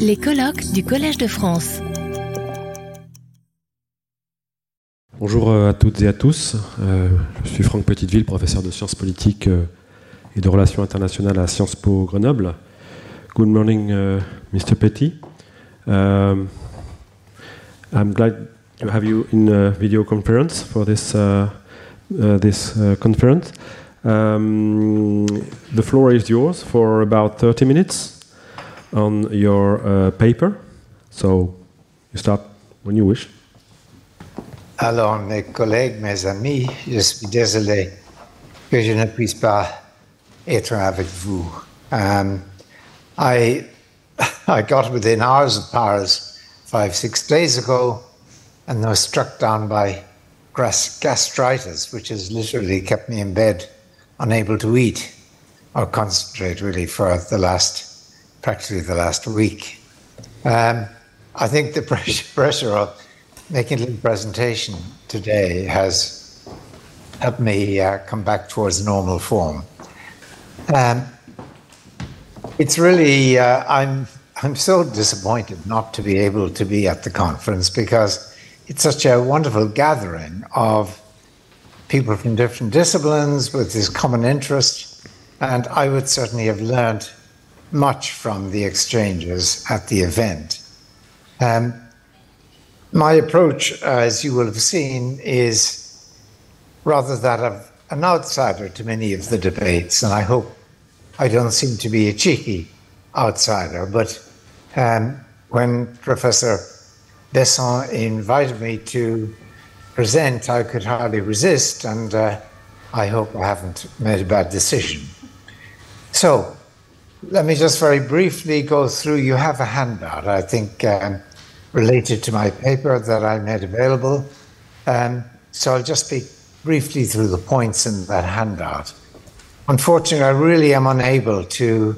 Les colloques du Collège de France. Bonjour euh, à toutes et à tous. Euh, je suis Franck Petiteville, professeur de sciences politiques euh, et de relations internationales à Sciences Po Grenoble. Good morning, uh, Mr. Petit. Um, I'm glad to have you in a video conference for this uh, uh, this uh, conference. Um, the floor is yours for about 30 minutes on your uh, paper. So you start when you wish. Alors, mes collègues, mes amis, je suis désolé que je ne puisse pas être avec vous. Um, I, I got within hours of Paris five, six days ago and I was struck down by gastritis, which has literally kept me in bed, unable to eat or concentrate really for the last, practically the last week. Um, I think the pressure, pressure of making a little presentation today has helped me uh, come back towards normal form. Um, it's really uh, I'm I'm so disappointed not to be able to be at the conference because it's such a wonderful gathering of people from different disciplines with this common interest, and I would certainly have learned much from the exchanges at the event. Um, my approach, as you will have seen, is rather that of an outsider to many of the debates, and I hope I don't seem to be a cheeky outsider. But um, when Professor Besson invited me to present, I could hardly resist, and uh, I hope I haven't made a bad decision. So, let me just very briefly go through. You have a handout, I think. Um, related to my paper that I made available. Um, so I'll just speak briefly through the points in that handout. Unfortunately, I really am unable to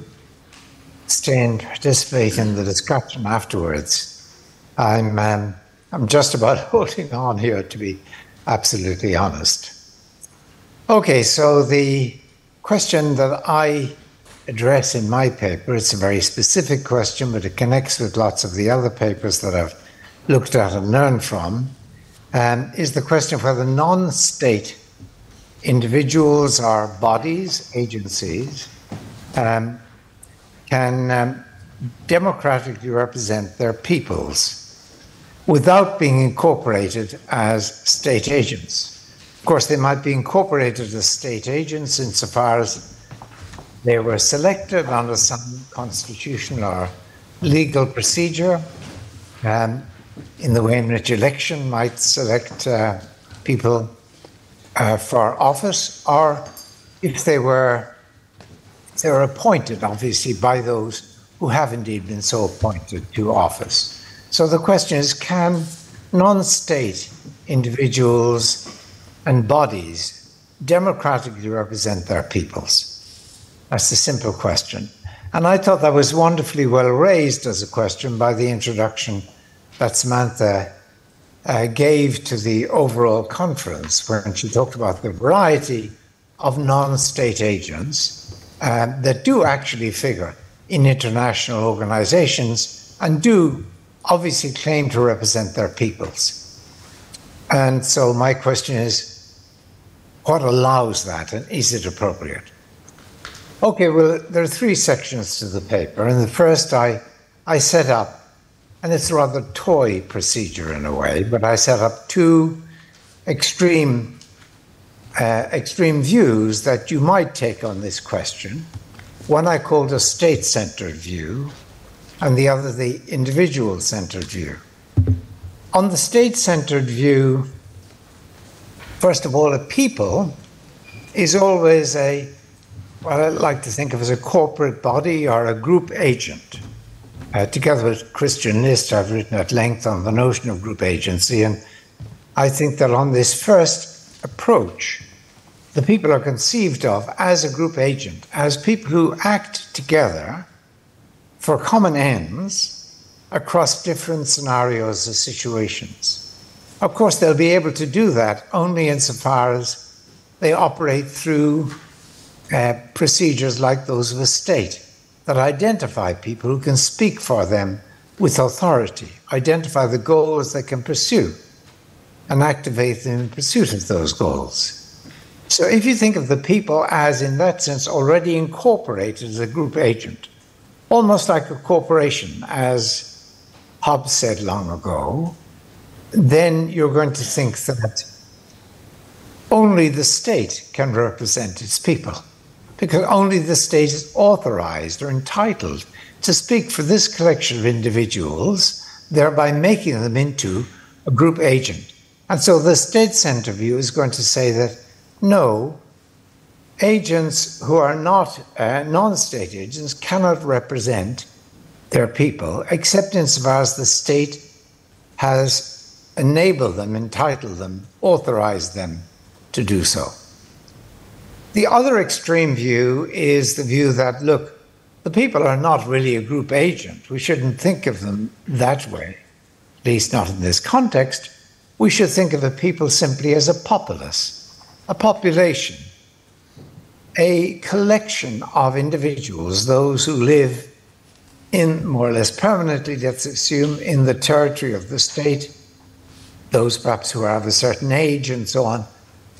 stay and participate in the discussion afterwards. I'm, um, I'm just about holding on here, to be absolutely honest. Okay, so the question that I address in my paper. It's a very specific question, but it connects with lots of the other papers that I've looked at and learned from. Um, is the question of whether non state individuals or bodies, agencies, um, can um, democratically represent their peoples without being incorporated as state agents. Of course, they might be incorporated as state agents insofar as they were selected under some constitutional or legal procedure, um, in the way in which election might select uh, people uh, for office, or if they were they were appointed, obviously, by those who have indeed been so appointed to office. So the question is can non state individuals and bodies democratically represent their peoples? That's the simple question. And I thought that was wonderfully well raised as a question by the introduction that Samantha uh, gave to the overall conference when she talked about the variety of non state agents uh, that do actually figure in international organizations and do obviously claim to represent their peoples. And so my question is what allows that and is it appropriate? Okay, well, there are three sections to the paper. And the first, I, I set up, and it's a rather toy procedure in a way, but I set up two extreme, uh, extreme views that you might take on this question. One I called a state centered view, and the other the individual centered view. On the state centered view, first of all, a people is always a what I like to think of as a corporate body or a group agent. Uh, together with Christian List, I've written at length on the notion of group agency, and I think that on this first approach, the people are conceived of as a group agent, as people who act together for common ends across different scenarios or situations. Of course, they'll be able to do that only insofar as they operate through uh, procedures like those of a state. that identify people who can speak for them with authority, identify the goals they can pursue, and activate them in pursuit of those goals. So if you think of the people as, in that sense, already incorporated as a group agent, almost like a corporation, as Hobbes said long ago, then you're going to think that only the state can represent its people, because only the state is authorized or entitled to speak for this collection of individuals, thereby making them into a group agent. And so the state center view is going to say that no, agents who are not uh, non state agents cannot represent their people, except insofar as the state has enabled them, entitled them, authorized them to do so. The other extreme view is the view that, look, the people are not really a group agent. We shouldn't think of them that way, at least not in this context. We should think of the people simply as a populace, a population, a collection of individuals, those who live in more or less permanently, let's assume, in the territory of the state, those perhaps who are of a certain age and so on.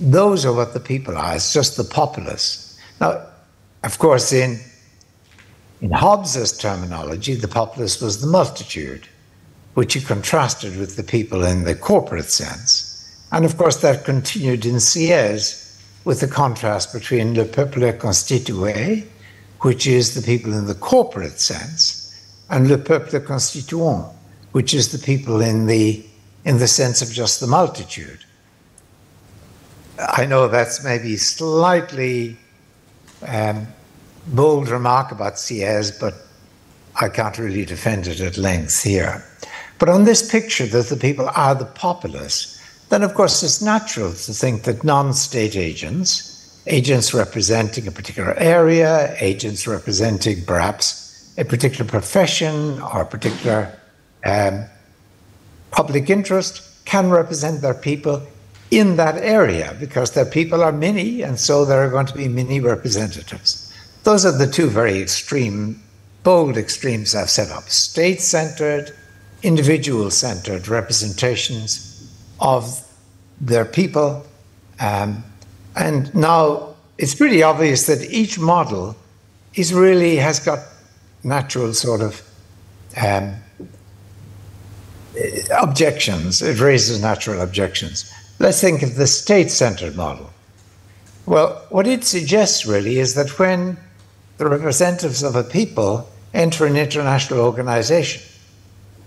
Those are what the people are. It's just the populace. Now, of course, in in Hobbes's terminology, the populace was the multitude, which he contrasted with the people in the corporate sense. And of course, that continued in Sieyès with the contrast between le peuple constitué, which is the people in the corporate sense, and le peuple constituant, which is the people in the, in the sense of just the multitude. I know that's maybe slightly um, bold remark about Sieyès, but I can't really defend it at length here. But on this picture, that the people are the populace, then of course it's natural to think that non state agents, agents representing a particular area, agents representing perhaps a particular profession or a particular um, public interest, can represent their people in that area because their people are many, and so there are going to be many representatives. Those are the two very extreme, bold extremes I've set up state centered, individual centered representations of their people. Um, and now it's pretty obvious that each model is really has got natural sort of um, objections. It raises natural objections. Let's think of the state centered model. Well, what it suggests really is that when the representatives of a people enter an international organization.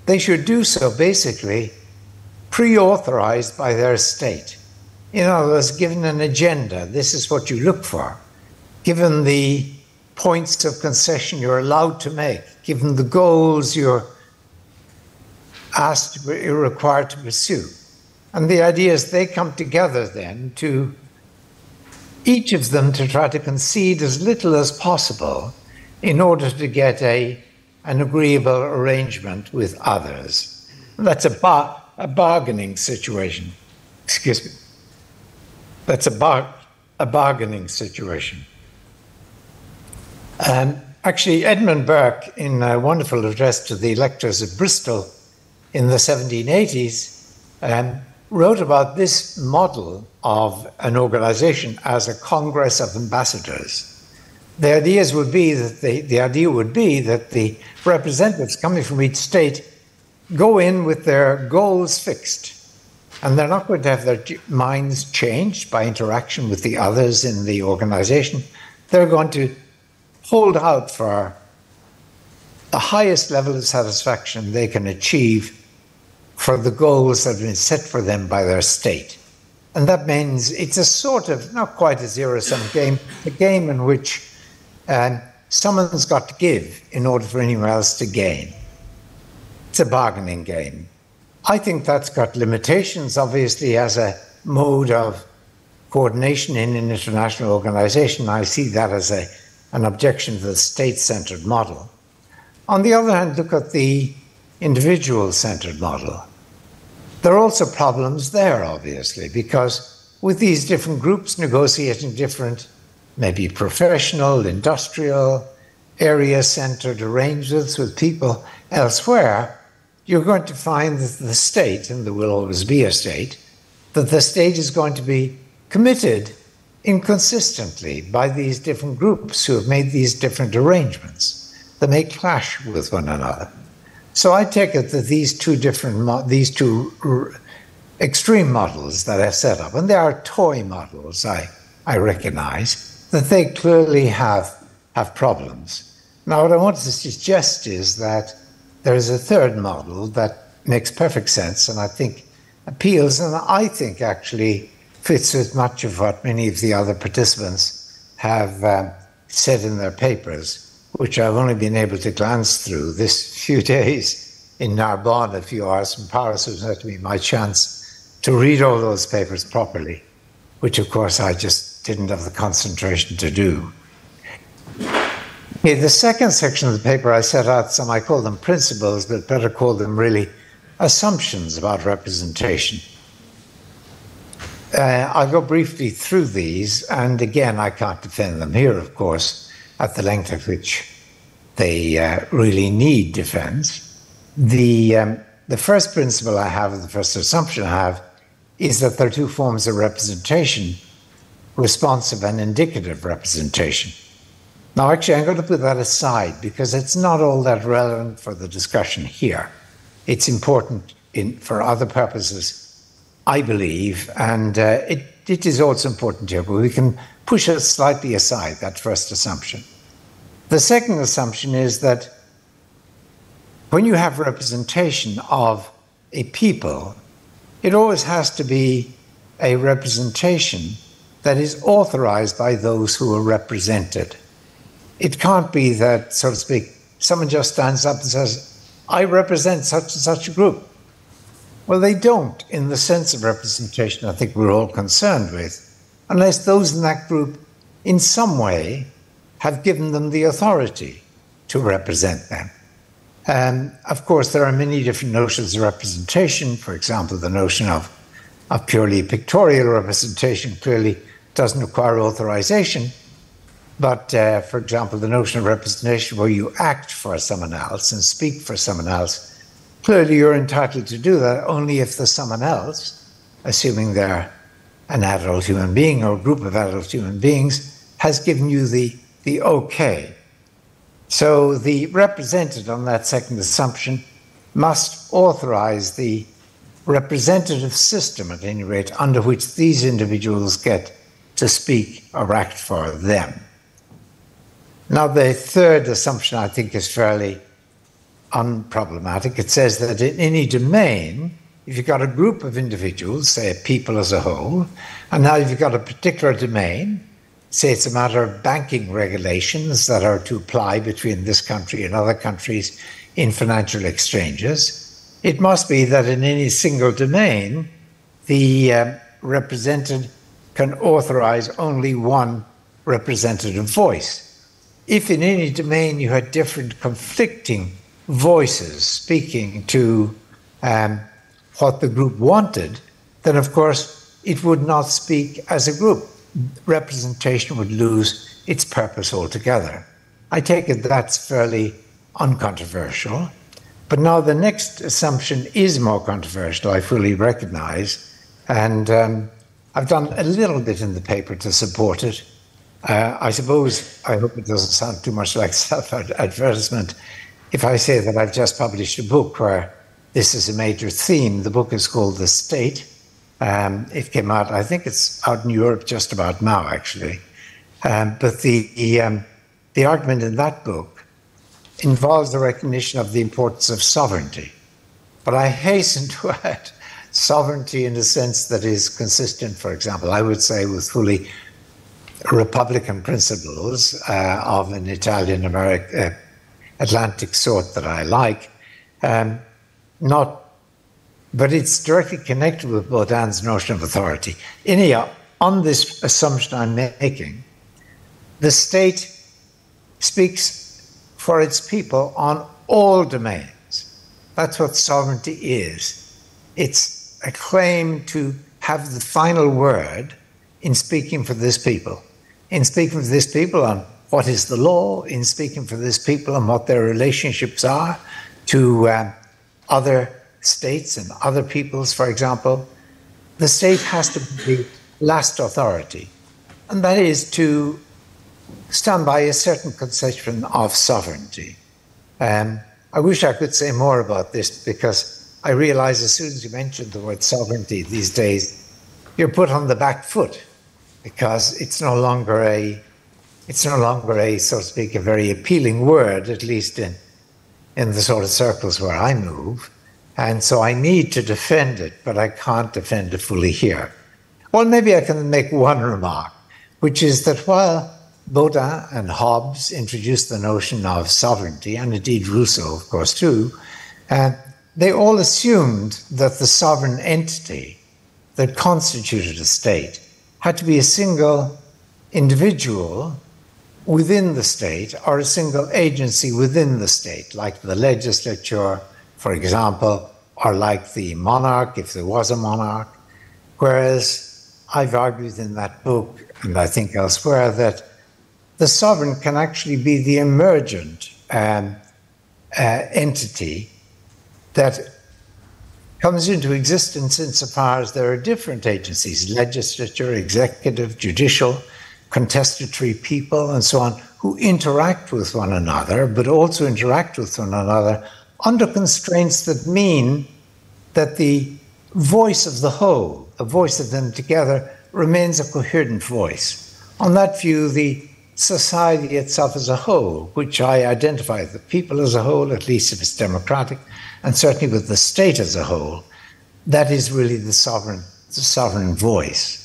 They should do so basically pre authorized by their state. In other words, given an agenda, this is what you look for. Given the points of concession you're allowed to make, given the goals you're asked, you're required to pursue. And the idea is they come together then to each of them to try to concede as little as possible in order to get a, an agreeable arrangement with others. That's a, bar, a bargaining situation. Excuse me. That's a, bar, a bargaining situation. Um, actually, Edmund Burke, in a wonderful address to the electors of Bristol in the 1780s, um, wrote about this model of an organization as a congress of ambassadors. The ideas would be that the, the idea would be that the representatives coming from each state go in with their goals fixed. And they're not going to have their minds changed by interaction with the others in the organization. They're going to hold out for the highest level of satisfaction they can achieve for the goals that have been set for them by their state. And that means it's a sort of, not quite a zero sum game, a game in which um, someone's got to give in order for anyone else to gain. It's a bargaining game. I think that's got limitations, obviously, as a mode of coordination in an international organization. I see that as a, an objection to the state centered model. On the other hand, look at the individual centered model. There are also problems there, obviously, because with these different groups negotiating different, maybe professional, industrial, area centered arrangements with people elsewhere, you're going to find that the state, and there will always be a state, that the state is going to be committed inconsistently by these different groups who have made these different arrangements that may clash with one another. So I take it that these two different, these two extreme models that I've set up, and they are toy models, I, I recognize, that they clearly have, have problems. Now, what I want to suggest is that there is a third model that makes perfect sense and I think appeals, and I think actually fits with much of what many of the other participants have um, said in their papers, which I've only been able to glance through this few days in Narbonne, a few hours from Paris, was not to be my chance to read all those papers properly, which of course I just didn't have the concentration to do. Okay, the second section of the paper, I set out some, I call them principles, but better call them really assumptions about representation. Uh, I'll go briefly through these, and again, I can't defend them here, of course, at the length at which they uh, really need defense. The, um, the first principle I have, the first assumption I have, is that there are two forms of representation responsive and indicative representation. Now, actually, I'm going to put that aside because it's not all that relevant for the discussion here. It's important in, for other purposes, I believe, and uh, it, it is also important here, but we can push it slightly aside, that first assumption. The second assumption is that when you have representation of a people, it always has to be a representation that is authorized by those who are represented. It can't be that, so to speak, someone just stands up and says, I represent such and such a group. Well, they don't, in the sense of representation I think we're all concerned with, unless those in that group, in some way, have given them the authority to represent them. And of course, there are many different notions of representation. For example, the notion of, of purely pictorial representation clearly doesn't require authorization. But uh, for example, the notion of representation where you act for someone else and speak for someone else, clearly you're entitled to do that only if the someone else, assuming they're an adult human being or a group of adult human beings, has given you the, the okay so the represented on that second assumption must authorize the representative system, at any rate, under which these individuals get to speak or act for them. Now, the third assumption I think is fairly unproblematic. It says that in any domain, if you've got a group of individuals, say a people as a whole, and now you've got a particular domain, say it's a matter of banking regulations that are to apply between this country and other countries in financial exchanges. It must be that in any single domain, the uh, represented can authorize only one representative voice. If in any domain you had different conflicting voices speaking to um, what the group wanted, then of course it would not speak as a group representation would lose its purpose altogether. I take it that's fairly uncontroversial. But now the next assumption is more controversial, I fully recognize. And um, I've done a little bit in the paper to support it. Uh, I suppose, I hope it doesn't sound too much like self advertisement if I say that I've just published a book where this is a major theme. The book is called The State um, it came out, I think it's out in Europe just about now, actually. Um, but the, the, um, the argument in that book involves the recognition of the importance of sovereignty. But I hasten to add sovereignty in a sense that is consistent, for example, I would say, with fully Republican principles uh, of an Italian American uh, Atlantic sort that I like, um, not but it's directly connected with Bodin's notion of authority. Anyhow, on this assumption I'm making, the state speaks for its people on all domains. That's what sovereignty is. It's a claim to have the final word in speaking for this people. In speaking for this people on what is the law in speaking for this people and what their relationships are to um, other states and other peoples, for example, the state has to be the last authority, and that is to stand by a certain conception of sovereignty. Um, I wish I could say more about this because I realize as soon as you mention the word sovereignty these days, you're put on the back foot because it's no longer a it's no longer a so to speak a very appealing word, at least in in the sort of circles where I move. And so I need to defend it, but I can't defend it fully here. Well, maybe I can make one remark, which is that while Bodin and Hobbes introduced the notion of sovereignty, and indeed Rousseau, of course, too, uh, they all assumed that the sovereign entity that constituted a state had to be a single individual within the state or a single agency within the state, like the legislature, for example, or like the monarch, if there was a monarch. Whereas I've argued in that book, and I think elsewhere, that the sovereign can actually be the emergent um, uh, entity that comes into existence insofar as there are different agencies legislature, executive, judicial, contestatory people, and so on who interact with one another, but also interact with one another under constraints that mean that the voice of the whole, the voice of them together, remains a coherent voice. On that view, the society itself as a whole, which I identify the people as a whole, at least if it's democratic, and certainly with the state as a whole, that is really the sovereign, the sovereign voice.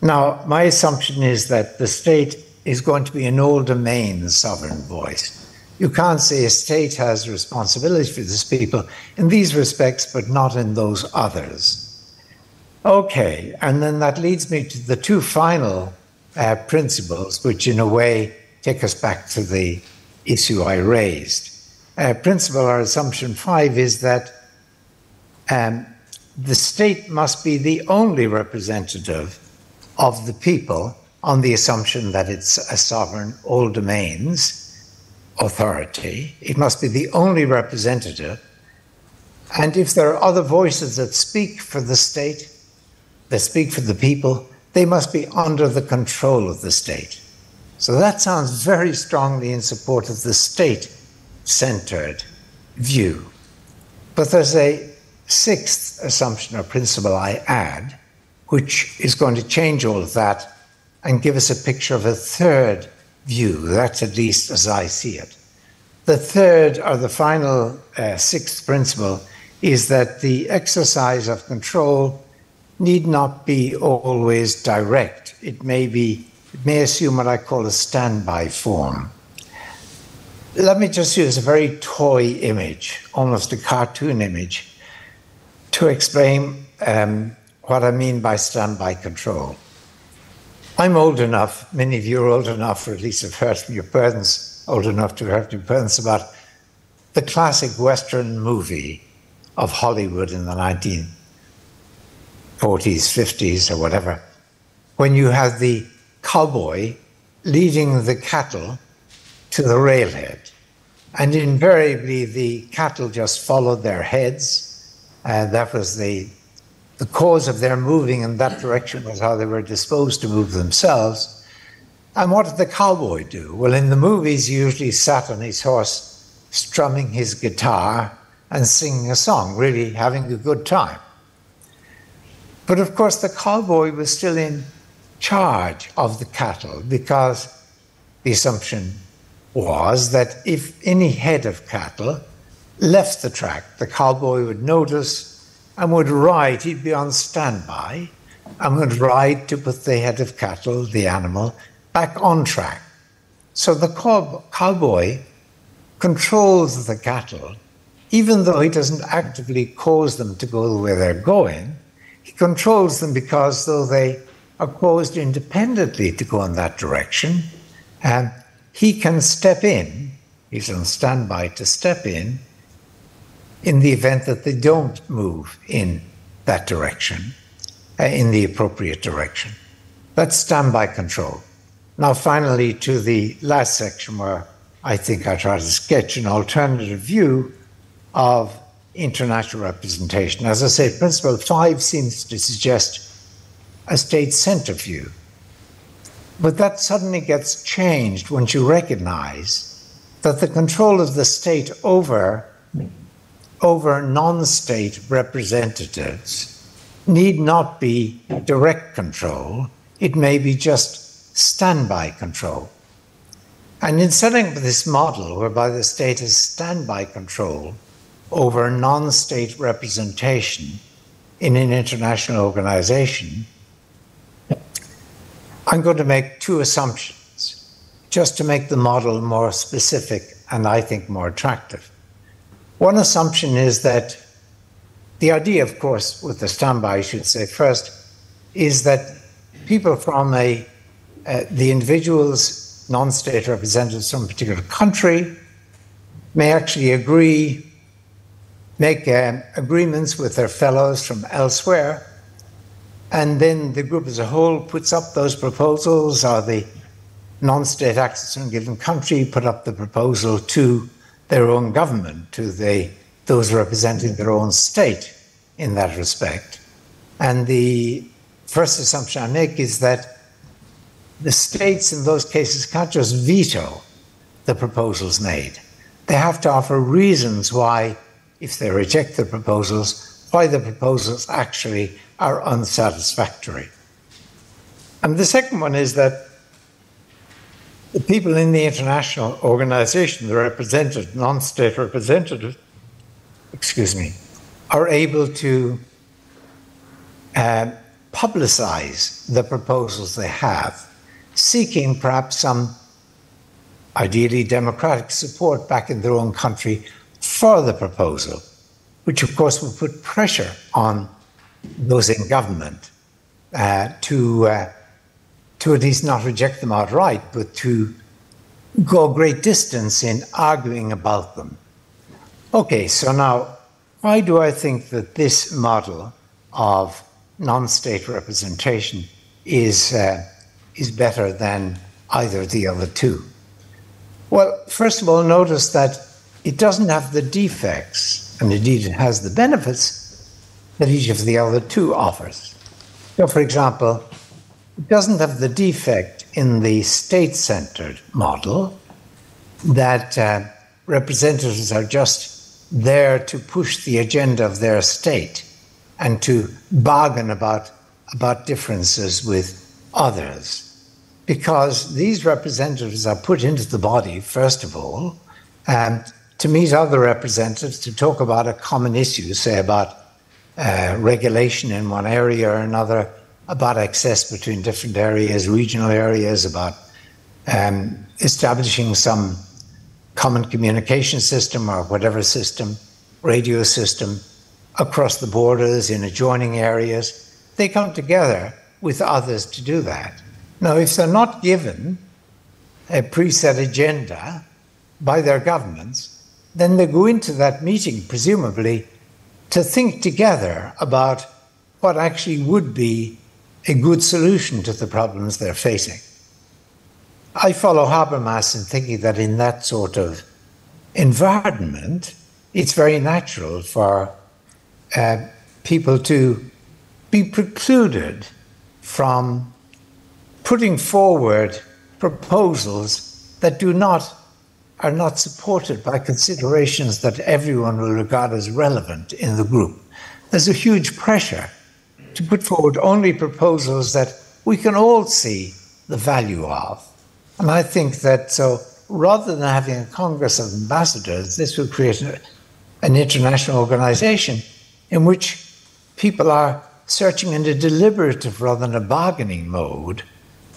Now, my assumption is that the state is going to be an all domain sovereign voice. You can't say a state has responsibility for these people in these respects, but not in those others. Okay, and then that leads me to the two final uh, principles, which in a way take us back to the issue I raised. Uh, principle or assumption five is that um, the state must be the only representative of the people on the assumption that it's a sovereign, all domains authority. It must be the only representative. And if there are other voices that speak for the state, that speak for the people, they must be under the control of the state. So that sounds very strongly in support of the state centered view. But there's a sixth assumption or principle I add, which is going to change all of that and give us a picture of a third view. That's at least as I see it. The third, or the final uh, sixth principle, is that the exercise of control need not be always direct. It may be, it may assume what I call a standby form. Let me just use a very toy image, almost a cartoon image, to explain um, what I mean by standby control. I'm old enough, many of you are old enough, or at least have heard from your parents, old enough to have heard from your parents about the classic Western movie of Hollywood in the 1940s, 50s, or whatever, when you have the cowboy leading the cattle to the railhead. And invariably, the cattle just followed their heads, and that was the the cause of their moving in that direction was how they were disposed to move themselves. And what did the cowboy do? Well, in the movies, he usually sat on his horse, strumming his guitar and singing a song, really having a good time. But of course, the cowboy was still in charge of the cattle because the assumption was that if any head of cattle left the track, the cowboy would notice and would ride, he'd be on standby, and would ride to put the head of cattle, the animal, back on track. So the cow- cowboy controls the cattle, even though he doesn't actively cause them to go where they're going. He controls them because, though they are caused independently to go in that direction, and he can step in, he's on standby to step in in the event that they don't move in that direction, uh, in the appropriate direction. That's standby control. Now, finally, to the last section where I think I try to sketch an alternative view of international representation. As I say, Principle 5 seems to suggest a state centered view. But that suddenly gets changed once you recognize that the control of the state over, over non state representatives need not be direct control, it may be just standby control. And in setting up this model whereby the state has standby control over non state representation in an international organization, I'm going to make two assumptions just to make the model more specific and I think more attractive. One assumption is that the idea, of course, with the standby, I should say first, is that people from a uh, the individuals non-state representatives from a particular country may actually agree, make um, agreements with their fellows from elsewhere, and then the group as a whole puts up those proposals, or the non-state actors from a given country put up the proposal to their own government, to the, those representing their own state in that respect. And the first assumption I make is that the states in those cases can't just veto the proposals made. They have to offer reasons why, if they reject the proposals, why the proposals actually are unsatisfactory. And the second one is that the people in the international organization, the representative, non state representatives, excuse me, are able to uh, publicize the proposals they have seeking perhaps some ideally democratic support back in their own country for the proposal, which of course will put pressure on those in government uh, to, uh, to at least not reject them outright, but to go a great distance in arguing about them. Okay, so now, why do I think that this model of non state representation is uh, is better than either of the other two? Well, first of all, notice that it doesn't have the defects, and indeed it has the benefits that each of the other two offers. So, for example, doesn't have the defect in the state centered model that uh, representatives are just there to push the agenda of their state and to bargain about, about differences with others. Because these representatives are put into the body, first of all, um, to meet other representatives to talk about a common issue, say about uh, regulation in one area or another, about access between different areas, regional areas, about um, establishing some common communication system or whatever system, radio system, across the borders in adjoining areas. They come together with others to do that. Now, if they're not given a preset agenda by their governments, then they go into that meeting, presumably, to think together about what actually would be a good solution to the problems they're facing. I follow Habermas in thinking that in that sort of environment, it's very natural for uh, people to be precluded from putting forward proposals that do not are not supported by considerations that everyone will regard as relevant in the group. There's a huge pressure to put forward only proposals that we can all see the value of. And I think that so rather than having a Congress of Ambassadors, this would create an international organization in which people are searching in a deliberative rather than a bargaining mode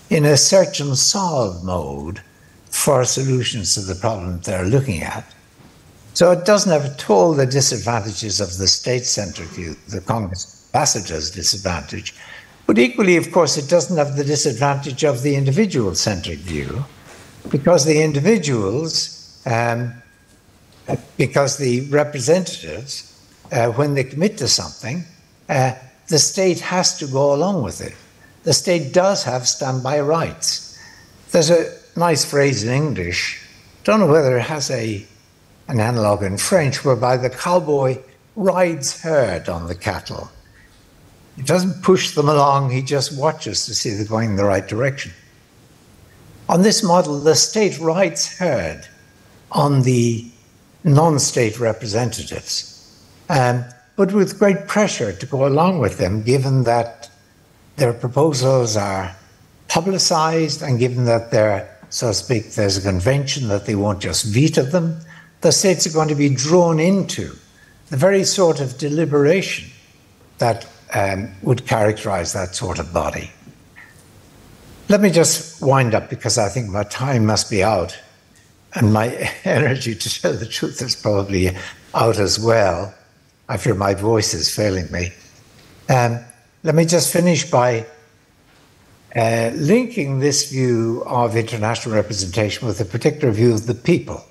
in a search and solve mode for solutions to the problem they're looking at. So it doesn't have at all the disadvantages of the state centered view, the Congress ambassador's disadvantage. But equally, of course, it doesn't have the disadvantage of the individual centric view, because the individuals, um, because the representatives, uh, when they commit to something, uh, the state has to go along with it the state does have standby rights. there's a nice phrase in English, don't know whether it has a, an analog in French, whereby the cowboy rides herd on the cattle. He doesn't push them along, he just watches to see they're going in the right direction. On this model, the state rights herd on the non state representatives, um, but with great pressure to go along with them, given that their proposals are publicized and given that there, so to speak, there's a convention that they won't just veto them, the states are going to be drawn into the very sort of deliberation that um, would characterize that sort of body. Let me just wind up because I think my time must be out and my energy to tell the truth is probably out as well. I fear my voice is failing me. Um, let me just finish by uh, linking this view of international representation with a particular view of the people.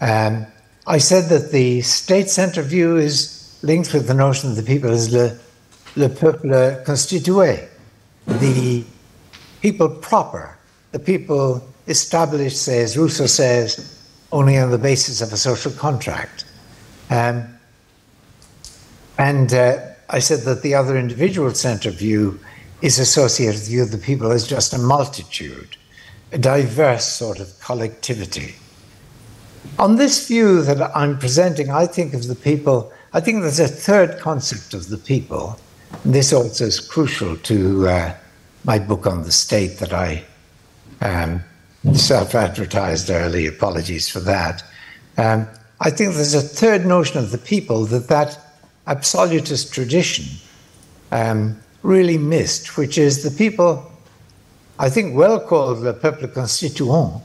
Um, I said that the state centre view is linked with the notion of the people as le, le peuple constitué, the people proper, the people established, says Rousseau says, only on the basis of a social contract. Um, and uh, I said that the other individual centre view is associated with the view of the people as just a multitude, a diverse sort of collectivity. On this view that I'm presenting, I think of the people, I think there's a third concept of the people. This also is crucial to uh, my book on the state that I um, self advertised early. Apologies for that. Um, I think there's a third notion of the people that that absolutist tradition um, really missed, which is the people, I think, well called the peuple constituant,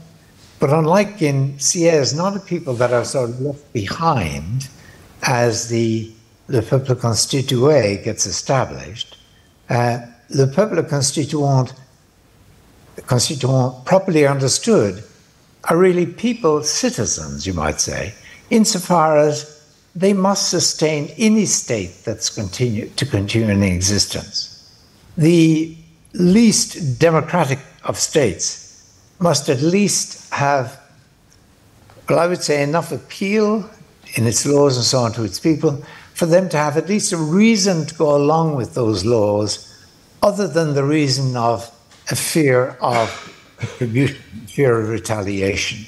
but unlike in Sieyès, not a people that are sort of left behind as the le peuple constitué gets established. Uh, le peuple constituant, constituant properly understood, are really people, citizens, you might say, insofar as they must sustain any state that's continue, to continue in existence. The least democratic of states must at least have, well, I would say, enough appeal in its laws and so on to its people for them to have at least a reason to go along with those laws other than the reason of a fear of fear of retaliation.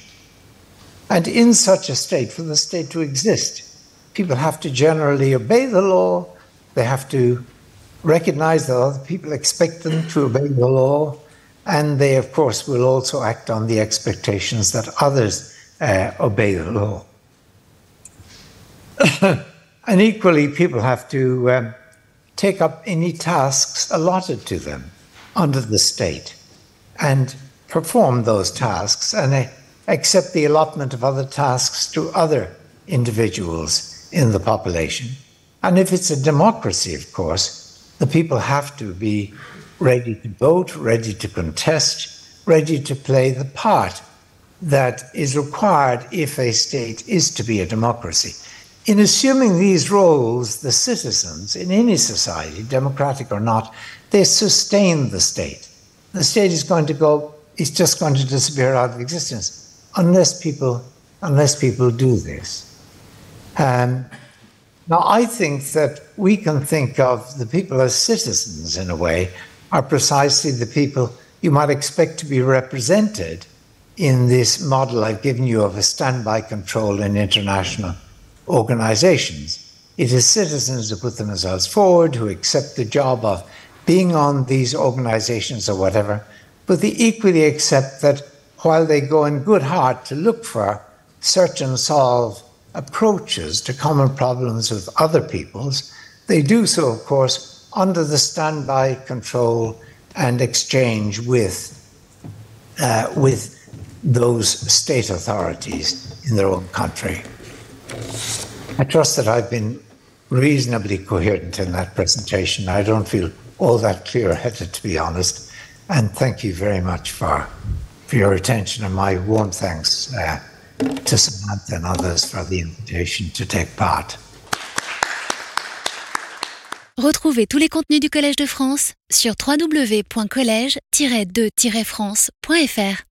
And in such a state, for the state to exist, people have to generally obey the law, they have to recognize that other people expect them to obey the law, and they, of course, will also act on the expectations that others uh, obey the law. and equally, people have to um, take up any tasks allotted to them under the state and perform those tasks and accept the allotment of other tasks to other individuals in the population. And if it's a democracy, of course, the people have to be ready to vote, ready to contest, ready to play the part that is required if a state is to be a democracy. In assuming these roles, the citizens in any society, democratic or not, they sustain the state. The state is going to go, it's just going to disappear out of existence unless people, unless people do this. Um, now, I think that we can think of the people as citizens in a way, are precisely the people you might expect to be represented in this model I've given you of a standby control in international organizations. It is citizens who put themselves forward, who accept the job of being on these organizations or whatever, but they equally accept that while they go in good heart to look for search and solve approaches to common problems with other peoples, they do so, of course, under the standby control and exchange with, uh, with those state authorities in their own country. I trust that I've been reasonably coherent in that presentation. I don't feel all that clear headed, to be honest. And thank you very much for, for your attention and my warm thanks. Uh, to Samantha and others for the invitation to take part. Retrouvez tous les contenus du Collège de France sur www.colège-2-france.fr.